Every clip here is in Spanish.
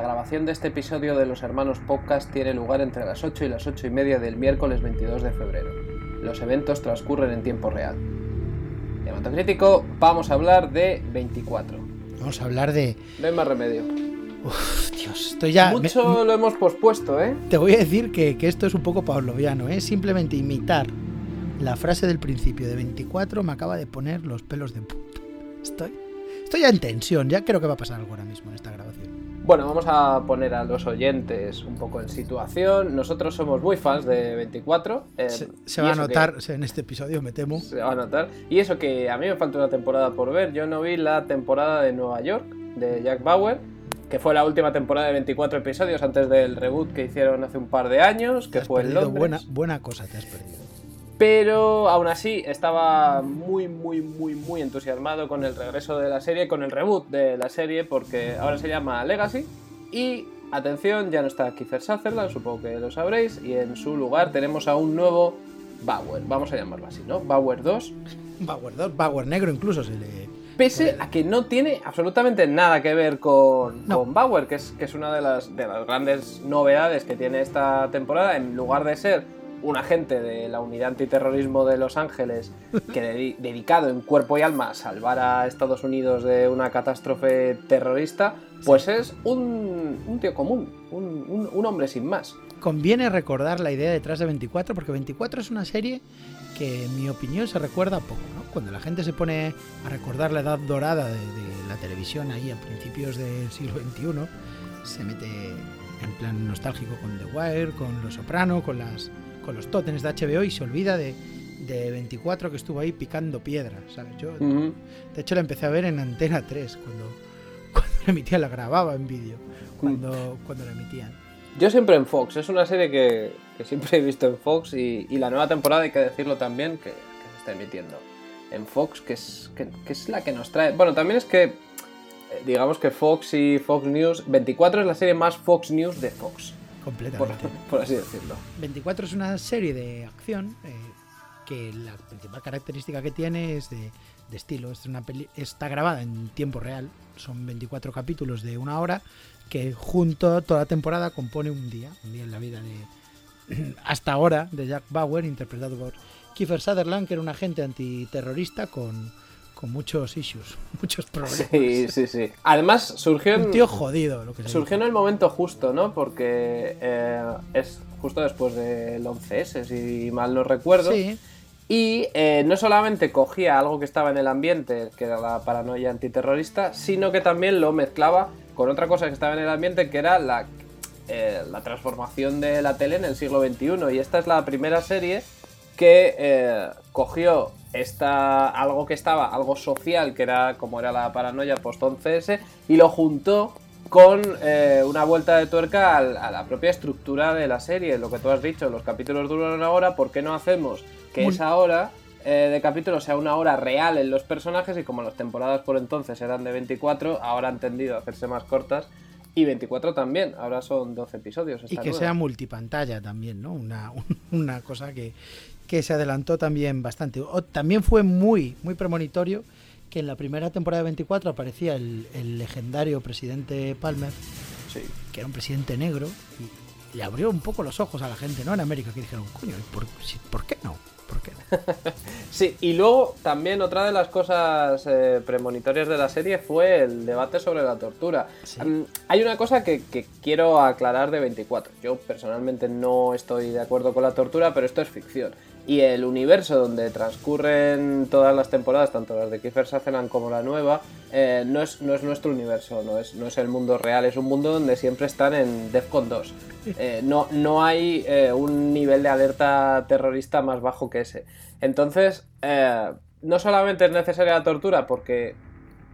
grabación de este episodio de Los Hermanos Podcast tiene lugar entre las 8 y las 8 y media del miércoles 22 de febrero. Los eventos transcurren en tiempo real. En Momento Crítico vamos a hablar de 24. Vamos a hablar de... No hay más remedio. Uf, Dios, estoy ya... Mucho me- lo hemos pospuesto, ¿eh? Te voy a decir que, que esto es un poco pavloviano, ¿eh? Simplemente imitar la frase del principio de 24 me acaba de poner los pelos de punta. Estoy, estoy ya en tensión, ya creo que va a pasar algo ahora mismo en esta grabación. Bueno, vamos a poner a los oyentes un poco en situación. Nosotros somos muy fans de 24. eh, Se, va a que- notar en este episodio, me temo. Se va a notar. Y eso que a mí me falta una temporada por ver. Yo no vi la temporada de Nueva York de Jack Bauer, que fue la última temporada de 24 episodios antes del reboot que hicieron hace un par de años, Te que has fue en Londres. buena, buena cosa, te has perdido. Pero aún así estaba muy, muy, muy, muy entusiasmado con el regreso de la serie, con el reboot de la serie, porque ahora se llama Legacy. Y atención, ya no está Kiefer Sutherland, supongo que lo sabréis, y en su lugar tenemos a un nuevo Bauer, vamos a llamarlo así, ¿no? Bauer 2. Bauer 2, Bauer negro incluso se le... Pese a que no tiene absolutamente nada que ver con, No. con Bauer, que es, que es una de las, de las grandes novedades que tiene esta temporada, en lugar de ser un agente de la unidad antiterrorismo de Los Ángeles que dedi- dedicado en cuerpo y alma a salvar a Estados Unidos de una catástrofe terrorista, pues es un, un tío común, un, un- un hombre sin más. Conviene recordar la idea detrás de 24, porque 24 es una serie que, en mi opinión, se recuerda poco, ¿no? Cuando la gente se pone a recordar la edad dorada de, de la televisión ahí a principios del siglo XXI, se mete en plan nostálgico con The Wire, con Los Soprano, con las con los tótenes de HBO y se olvida de, de 24 que estuvo ahí picando piedra, ¿sabes? Yo, de hecho, la empecé a ver en Antena 3 cuando, cuando la emitían, la grababa en vídeo, cuando, cuando la emitían. Yo siempre en Fox, es una serie que, que siempre he visto en Fox y, y la nueva temporada, hay que decirlo también, que, que se está emitiendo en Fox, que es, que, que es la que nos trae. Bueno, también es que, eh, digamos que Fox y Fox News, 24 es la serie más Fox News de Fox, Completamente. por así decirlo. 24 es una serie de acción eh, que la principal característica que tiene es de, de estilo. Es una peli- está grabada en tiempo real. Son 24 capítulos de una hora que junto toda la temporada compone un día. Un día en la vida de hasta ahora de Jack Bauer, interpretado por Kiefer Sutherland, que era un agente antiterrorista con, con muchos issues, muchos problemas. Sí, sí, sí. Además, surgió en, Un tío jodido, lo que se surgió en el momento justo, ¿no? Porque eh, es justo después del 11S, si mal no recuerdo. Sí, Y eh, no solamente cogía algo que estaba en el ambiente, que era la paranoia antiterrorista, sino que también lo mezclaba con otra cosa que estaba en el ambiente, que era la, eh, la transformación de la tele en el siglo XXI. Y esta es la primera serie que cogió esta, algo que estaba, algo social, que era como era la paranoia post-11S, y lo juntó con eh, una vuelta de tuerca a la propia estructura de la serie. Lo que tú has dicho, los capítulos duran una hora, ¿por qué no hacemos que Muy- esa hora eh, de capítulos sea una hora real en los personajes? Y como las temporadas por entonces eran de 24, ahora han tendido a hacerse más cortas. Y 24 también, ahora son 12 episodios. y que nueva. sea multipantalla también, ¿no? Una, una cosa que, que se adelantó también bastante. O- también fue muy, muy premonitorio que en la primera temporada de 24 aparecía el, el legendario presidente Palmer, Sí. que era un presidente negro, y le abrió un poco los ojos a la gente, ¿no? En América, que dijeron, coño, ¿y ¿por, si- ¿por qué no? ¿Por qué no? Sí, y luego también otra de las cosas eh, premonitorias de la serie fue el debate sobre la tortura. Sí. Mm, hay una cosa que, que quiero aclarar de 24. Yo personalmente no estoy de acuerdo con la tortura, pero esto es ficción. Y el universo donde transcurren todas las temporadas, tanto las de Kiefer Sutherland como la nueva, eh, no, es, no es nuestro universo, no es, no es el mundo real, es un mundo donde siempre están en Defcon 2. Eh, no, no hay eh, un nivel de alerta terrorista más bajo que ese. Entonces, no solamente es necesaria la tortura porque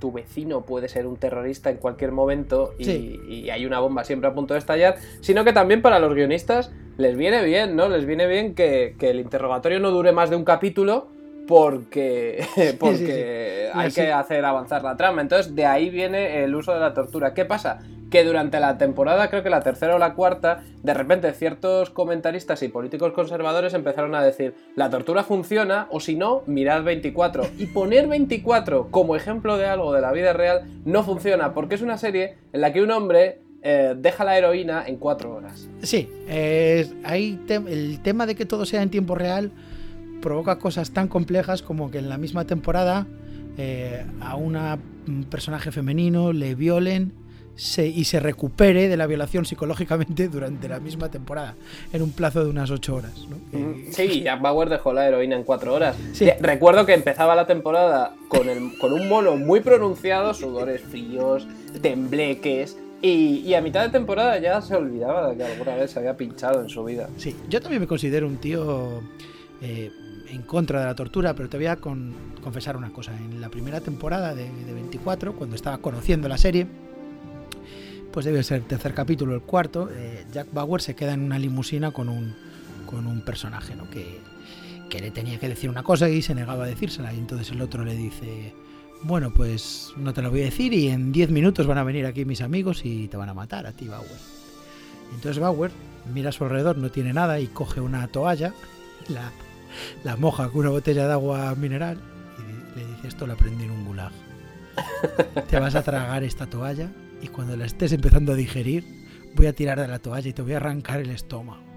tu vecino puede ser un terrorista en cualquier momento y, Sí. y hay una bomba siempre a punto de estallar, sino que también para los guionistas les viene bien, ¿no? Les viene bien que, que el interrogatorio no dure más de un capítulo porque, porque hay que hacer avanzar la trama. Entonces, de ahí viene el uso de la tortura. ¿Qué pasa? Que durante la temporada, creo que la tercera o la cuarta, de repente ciertos comentaristas y políticos conservadores empezaron a decir, la tortura funciona, o si no, mirad 24. Y poner 24 como ejemplo de algo de la vida real no funciona, porque es una serie en la que un hombre eh, deja la heroína en cuatro horas. Sí, eh, el tema de que todo sea en tiempo real provoca cosas tan complejas como que en la misma temporada eh, a una, un personaje femenino le violen y se recupere de la violación psicológicamente durante la misma temporada, en un plazo de unas ocho horas. Sí, Jack Bauer dejó la heroína en cuatro horas. Sí. Recuerdo que empezaba la temporada con, el, con un mono muy pronunciado, sudores fríos, tembleques, y, a mitad de temporada ya se olvidaba de que alguna vez se había pinchado en su vida. Sí, yo también me considero un tío eh, en contra de la tortura, pero te voy a confesar una cosa. En la primera temporada de, 24, cuando estaba conociendo la serie, pues debe ser el tercer capítulo, el cuarto, eh, Jack Bauer se queda en una limusina con un, con un personaje ¿no? que, que le tenía que decir una cosa y se negaba a decírsela. Y entonces el otro le dice bueno, pues no te lo voy a decir y en 10 minutos van a venir aquí mis amigos y te van a matar a ti, Bauer. Entonces Bauer mira a su alrededor, no tiene nada y coge una toalla, la, la moja con una botella de agua mineral y le dice esto lo aprendí en un gulag. Te vas a tragar esta toalla y cuando la estés empezando a digerir voy a tirar de la toalla y te voy a arrancar el estómago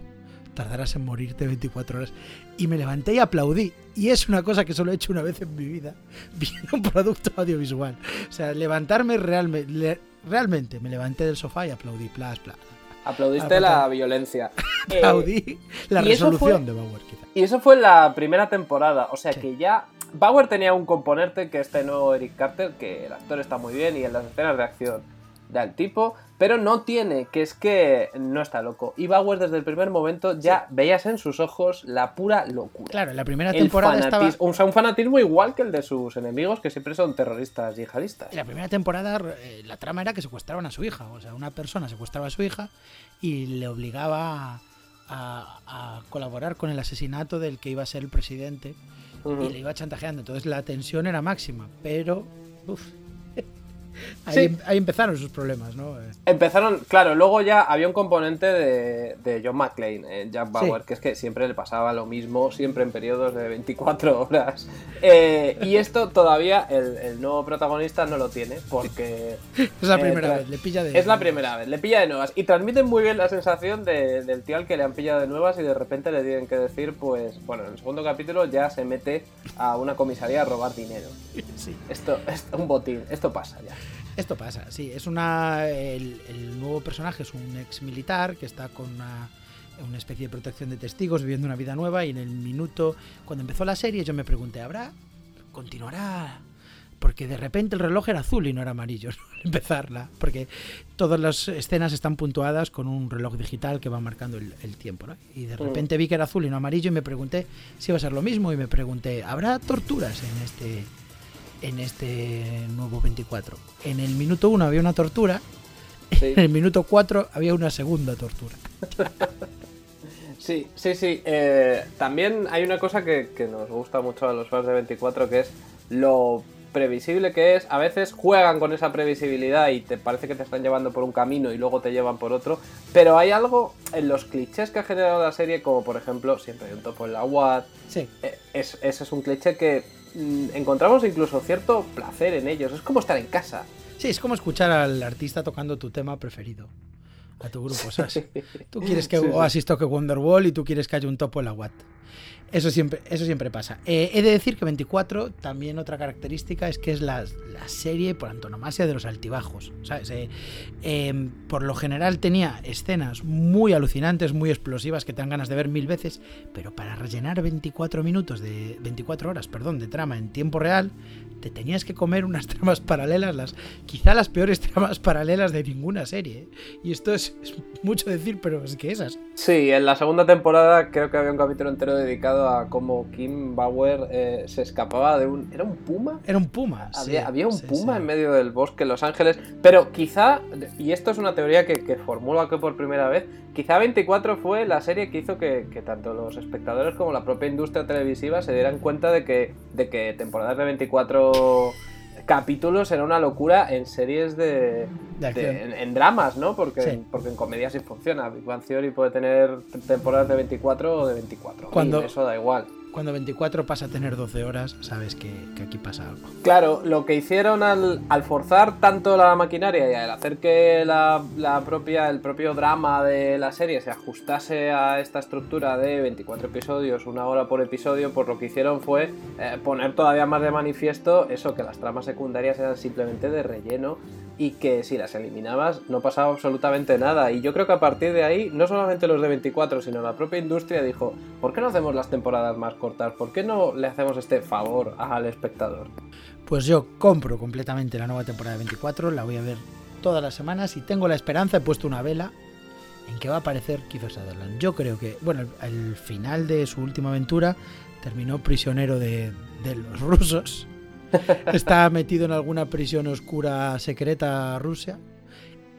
tardarás en morirte 24 horas. Y me levanté y aplaudí. Y es una cosa que solo he hecho una vez en mi vida, viendo un producto audiovisual. O sea, levantarme realmente, realmente, me levanté del sofá y aplaudí, plas, plas. Aplaudiste la violencia. Aplaudí eh, la resolución de Bauer, quizá. Y eso fue la primera temporada. O sea que ya. Bauer tenía un componente que este nuevo Eric Carter, que el actor está muy bien y en las escenas de acción del tipo, pero no tiene, que es que no está loco. Y Bauer desde el primer momento ya veías en sus ojos la pura locura. Claro, en la primera temporada estaba... O sea, un fanatismo igual que el de sus enemigos, que siempre son terroristas yihadistas. En la primera temporada eh, la trama era que secuestraban a su hija. O sea, una persona secuestraba a su hija y le obligaba a, colaborar con el asesinato del que iba a ser el presidente. Y le iba chantajeando. Entonces la tensión era máxima. Pero... Uf, Ahí, empezaron sus problemas, ¿no? Empezaron, claro, luego ya había un componente de, John McClane, en Jack Bauer, que es que siempre le pasaba lo mismo, siempre en periodos de 24 horas. Eh, y esto todavía el, nuevo protagonista no lo tiene, porque... es la eh, primera vez, le pilla de... Es la primera vez, le pilla de nuevas. Y transmiten muy bien la sensación del tío al que le han pillado de nuevas y de repente le tienen que decir, pues, bueno, en el segundo capítulo ya se mete a una comisaría a robar dinero. Sí. Esto es un botín, esto pasa ya. Esto pasa, sí. Es una. El, nuevo personaje es un ex militar que está con una, una, especie de protección de testigos, viviendo una vida nueva. Y en el minuto, cuando empezó la serie, yo me pregunté: ¿habrá? ¿Continuará? Porque de repente el reloj era azul y no era amarillo empezarla. Porque todas las escenas están puntuadas con un reloj digital que va marcando el, tiempo. ¿no? Y de mm. repente vi que era azul y no amarillo y me pregunté si iba a ser lo mismo. Y me pregunté: ¿habrá torturas en este en este nuevo 24. En el minuto 1 había una tortura, en el minuto 4 había una segunda tortura. Sí, sí, sí. Eh, también hay una cosa que, nos gusta mucho a los fans de 24, que es lo previsible que es. A veces juegan con esa previsibilidad y te parece que te están llevando por un camino y luego te llevan por otro. Pero hay algo en los clichés que ha generado la serie, como por ejemplo, siempre hay un topo en la WAD. Sí. Eh, ese es un cliché que encontramos incluso cierto placer en ellos. Es como estar en casa. Sí, es como escuchar al artista tocando tu tema preferido a tu grupo, ¿sabes? Tú quieres que Oasis toque Wonderwall y tú quieres que haya un topo en la Watt. Eso siempre, eso siempre pasa. Eh, he de decir que 24, también otra característica es que es la, serie por antonomasia de los altibajos. ¿sabes? Eh, em, por lo general tenía escenas muy alucinantes, muy explosivas que te dan ganas de ver mil veces, pero para rellenar 24 minutos de 24 horas, perdón, de trama en tiempo real, te tenías que comer unas tramas paralelas, las, quizá las peores tramas paralelas de ninguna serie. ¿eh? Y esto es, mucho decir, pero es que esas. Sí, en la segunda temporada creo que había un capítulo entero dedicado a cómo Kim Bauer eh, se escapaba de un... ¿Era un puma? Era un puma. Había, había un puma en medio del bosque en Los Ángeles, pero quizá, y esto es una teoría que, que formulo aquí por primera vez, quizá 24 fue la serie que hizo que, que, tanto los espectadores como la propia industria televisiva se dieran cuenta de que, de que temporadas de 24 capítulos era una locura en series de, en, dramas, ¿no? Porque, porque en comedia sí funciona. Big Bang Theory puede tener temporadas de 24 o de 24. Cuando, eso da igual. Cuando 24 pasa a tener 12 horas, sabes que, aquí pasa algo. Claro, lo que hicieron al, forzar tanto la maquinaria y al hacer que la, propia, el propio drama de la serie se ajustase a esta estructura de 24 episodios, una hora por episodio, pues lo que hicieron fue eh, poner todavía más de manifiesto eso, que las tramas secundarias eran simplemente de relleno y que si las eliminabas no pasaba absolutamente nada. Y yo creo que a partir de ahí, no solamente los de 24, sino la propia industria dijo, ¿por qué no hacemos las temporadas más cortas? ¿Por qué no le hacemos este favor al espectador? Pues yo compro completamente la nueva temporada de 24, la voy a ver todas las semanas y tengo la esperanza, he puesto una vela en que va a aparecer Kiefer Sutherland. Yo creo que, bueno, al final de su última aventura terminó prisionero de, de los rusos está metido en alguna prisión oscura secreta Rusia.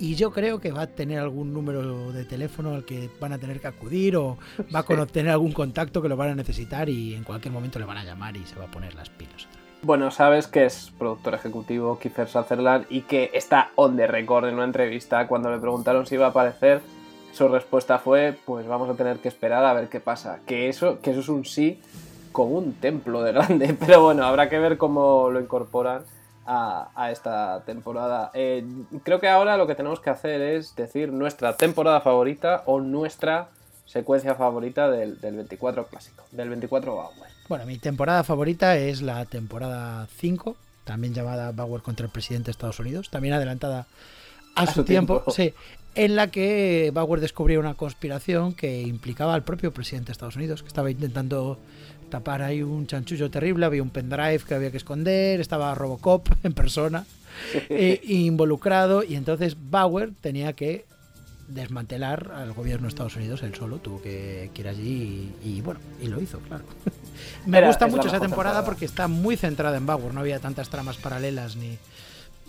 Y yo creo que va a tener algún número de teléfono al que van a tener que acudir o va a tener algún contacto que lo van a necesitar y en cualquier momento le van a llamar y se va a poner las pilas. Bueno, sabes que es productor ejecutivo Kiefer Sutherland y que está on the record en una entrevista cuando le preguntaron si iba a aparecer. Su respuesta fue, pues vamos a tener que esperar a ver qué pasa. Que eso, que eso es un sí con un templo de grande, pero bueno, habrá que ver cómo lo incorporan a, esta temporada. Eh, creo que ahora lo que tenemos que hacer es decir nuestra temporada favorita o nuestra secuencia favorita del, 24 clásico, del 24 Bauer. Bueno, mi temporada favorita es la temporada 5, también llamada Bauer contra el presidente de Estados Unidos, también adelantada a, su, tiempo, tiempo, sí, en la que Bauer descubrió una conspiración que implicaba al propio presidente de Estados Unidos, que estaba intentando tapar ahí un chanchullo terrible, había un pendrive que había que esconder, estaba Robocop en persona eh, involucrado y entonces Bauer tenía que desmantelar al gobierno de Estados Unidos él solo, tuvo que, ir allí y, bueno, y lo hizo, claro. Me gusta mucho esa temporada, porque está muy centrada en Bauer, no había tantas tramas paralelas ni,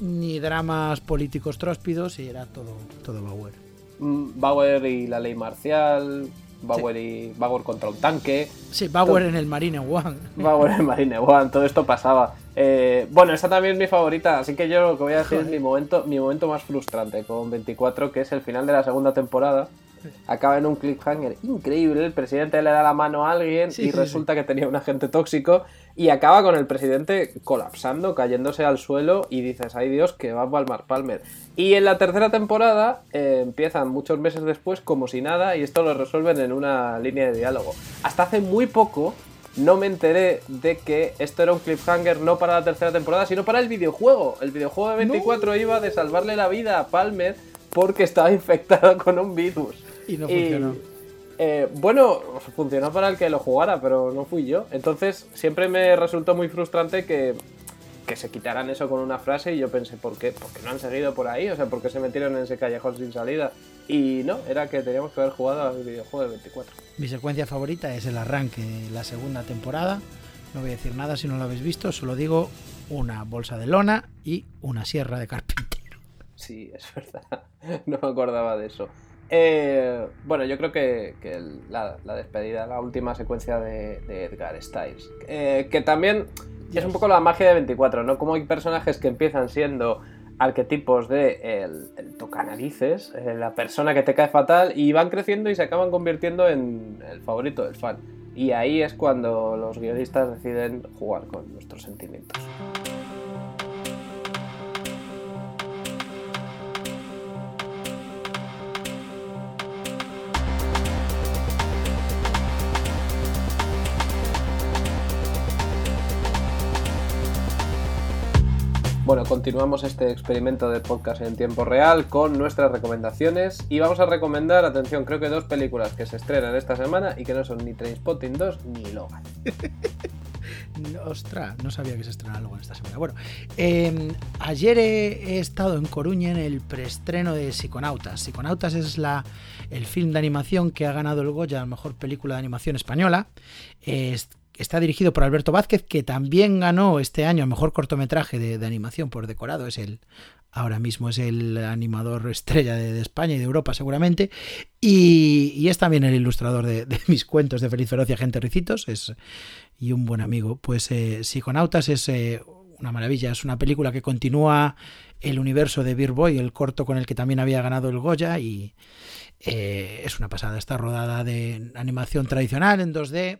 ni dramas políticos tróspidos y era todo, todo Bauer. Mm, Bauer y la ley marcial, Bauer, y, Bauer contra un tanque. Sí, Bauer en el Marine One. Bauer en el Marine One, todo esto pasaba. Eh, bueno, esta también es mi favorita, así que yo lo que voy a decir es mi momento, mi momento más frustrante con 24, que es el final de la segunda temporada acaba en un cliffhanger increíble. El presidente le da la mano a alguien y resulta que tenía un agente tóxico y acaba con el presidente colapsando, cayéndose al suelo y dices, ay Dios, que va a palmar Palmer. Y en la tercera temporada eh, empiezan muchos meses después como si nada y esto lo resuelven en una línea de diálogo. Hasta hace muy poco no me enteré de que esto era un cliffhanger no para la tercera temporada, sino para el videojuego. El videojuego de 24 iba de salvarle la vida a Palmer porque estaba infectado con un virus. Y no funcionó. Eh, bueno, funcionó para el que lo jugara, pero no fui yo. Entonces siempre me resultó muy frustrante que, se quitaran eso con una frase y yo pensé, ¿por qué? Porque no han seguido por ahí, o sea, porque se metieron en ese callejón sin salida. Y no, era que teníamos que haber jugado al videojuego de 24. Mi secuencia favorita es el arranque de la segunda temporada. No voy a decir nada si no lo habéis visto, solo digo una bolsa de lona y una sierra de carpintero. Sí, es verdad. No me acordaba de eso. Eh, bueno, yo creo que, la, despedida, la última secuencia de, Edgar Styles, eh, que también es un poco la magia de 24, ¿no? Como hay personajes que empiezan siendo arquetipos de el, el tocanarices, eh, la persona que te cae fatal, y van creciendo y se acaban convirtiendo en el favorito del fan. Y ahí es cuando los guionistas deciden jugar con nuestros sentimientos. Bueno, continuamos este experimento de podcast en tiempo real con nuestras recomendaciones y vamos a recomendar, atención, creo que dos películas que se estrenan esta semana y que no son ni Trainspotting 2 ni Logan. Ostras, no sabía que se estrenaba algo en esta semana. Bueno, em, ayer he, estado en Coruña en el preestreno de Psiconautas. Psiconautas es la, el film de animación que ha ganado el Goya a la mejor película de animación española está dirigido por Alberto Vázquez, que también ganó este año el mejor cortometraje de, animación por decorado. Es el, ahora mismo es el animador estrella de, España y de Europa seguramente. Y, es también el ilustrador de, mis cuentos de Feliz Ferocia, Gente Ricitos. Es, y un buen amigo. Pues eh, Psiconautas es eh, una maravilla. Es una película que continúa el universo de Beer Boy, el corto con el que también había ganado el Goya. Y eh, es una pasada. Está rodada de animación tradicional en 2D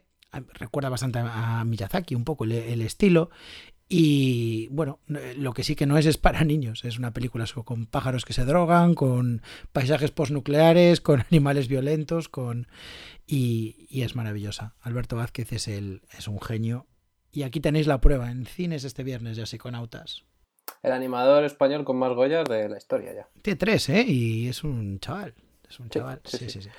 recuerda bastante a Miyazaki, un poco el, estilo. Y bueno, lo que sí que no es es para niños. Es una película con pájaros que se drogan, con paisajes postnucleares, con animales violentos, con y, es maravillosa. Alberto Vázquez es, el, es un genio. Y aquí tenéis la prueba en cines este viernes de Psiconautas. El animador español con más Goyas de la historia ya. Tiene tres, ¿eh? Y es un chaval. Es un chaval. sí, sí. sí.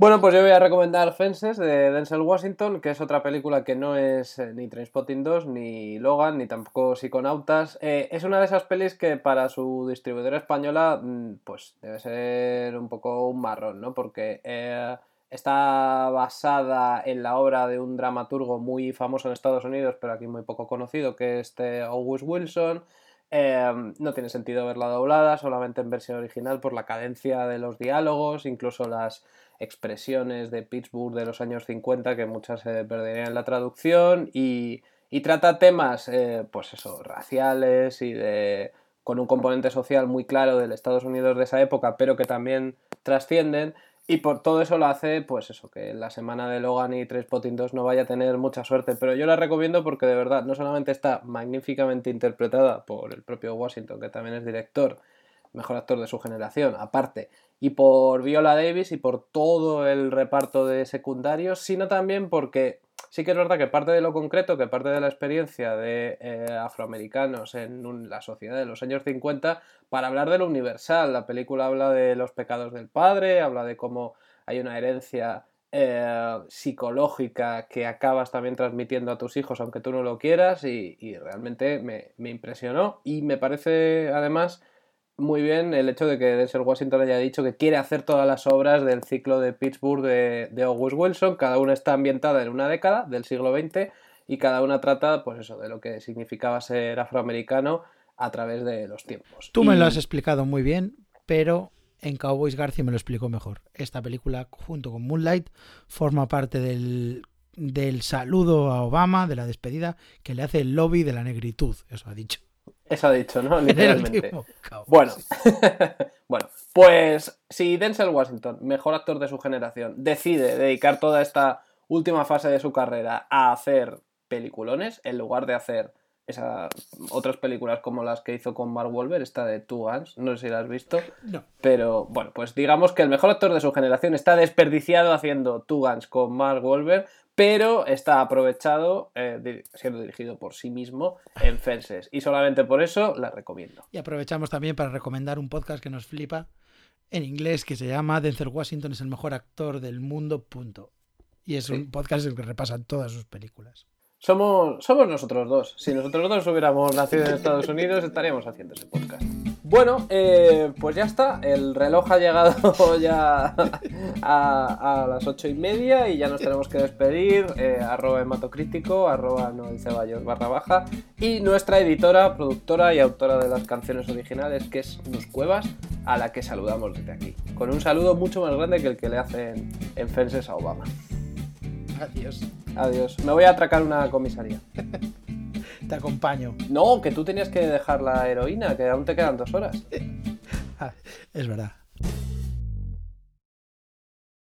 Bueno, pues yo voy a recomendar Fences de Denzel Washington, que es otra película que no es eh, ni Trainspotting 2, ni Logan, ni tampoco Psiconautas. Eh, es una de esas pelis que para su distribuidora española, mm, pues debe ser un poco un marrón, ¿no? Porque eh, está basada en la obra de un dramaturgo muy famoso en Estados Unidos, pero aquí muy poco conocido, que es este August Wilson. no tiene sentido verla doblada, solamente en versión original por la cadencia de los diálogos, incluso las expresiones de Pittsburgh de los años 50 que muchas se perderían en la traducción y, trata temas, eh, pues eso, raciales y de con un componente social muy claro del Estados Unidos de esa época, pero que también trascienden. Y por todo eso lo hace, pues eso, que la semana de Logan y Trainspotting 2 no vaya a tener mucha suerte. Pero yo la recomiendo porque de verdad no solamente está magníficamente interpretada por el propio Washington, que también es director, mejor actor de su generación, aparte, y por Viola Davis y por todo el reparto de secundarios, sino también porque sí que es verdad que parte de lo concreto, que parte de la experiencia de eh, afroamericanos en la sociedad de los años 50, para hablar de lo universal. La película habla de los pecados del padre, habla de cómo hay una herencia eh, psicológica que acabas también transmitiendo a tus hijos aunque tú no lo quieras y, realmente me, me impresionó y me parece además muy bien el hecho de que Denzel Washington haya dicho que quiere hacer todas las obras del ciclo de Pittsburgh de, August Wilson. Cada una está ambientada en una década del siglo XX y cada una trata, pues eso, de lo que significaba ser afroamericano a través de los tiempos. Tú me lo has explicado muy bien, pero en Cowboys García me lo explicó mejor. Esta película, junto con Moonlight, forma parte del, del saludo a Obama, de la despedida, que le hace el lobby de la negritud, eso ha dicho. Eso ha dicho, ¿no? Literalmente. Bueno, bueno, pues si Denzel Washington, mejor actor de su generación, decide dedicar toda esta última fase de su carrera a hacer peliculones, en lugar de hacer esas otras películas como las que hizo con Mark Wolver, esta de Two Guns, no sé si la has visto. No. Pero bueno, pues digamos que el mejor actor de su generación está desperdiciado haciendo Two Guns con Mark Wolver pero está aprovechado eh, siendo dirigido por sí mismo en Fences. Y solamente por eso la recomiendo. Y aprovechamos también para recomendar un podcast que nos flipa en inglés que se llama Denzel Washington es el mejor actor del mundo, punto. Y es un podcast en el que repasan todas sus películas. Somos, somos nosotros dos. Si nosotros dos hubiéramos nacido en Estados Unidos, estaríamos haciendo ese podcast. Bueno, eh, pues ya está. El reloj ha llegado ya a, las ocho y media y ya nos tenemos que despedir. Eh, arroba hematocrítico, arroba Noel Ceballos barra baja. Y nuestra editora, productora y autora de las canciones originales, que es Nus Cuevas, a la que saludamos desde aquí. Con un saludo mucho más grande que el que le hacen en Fences a Obama. Adiós. Adiós. Me voy a atracar una comisaría. Te acompaño. No, que tú tenías que dejar la heroína, que aún te quedan dos horas. Ah, es verdad.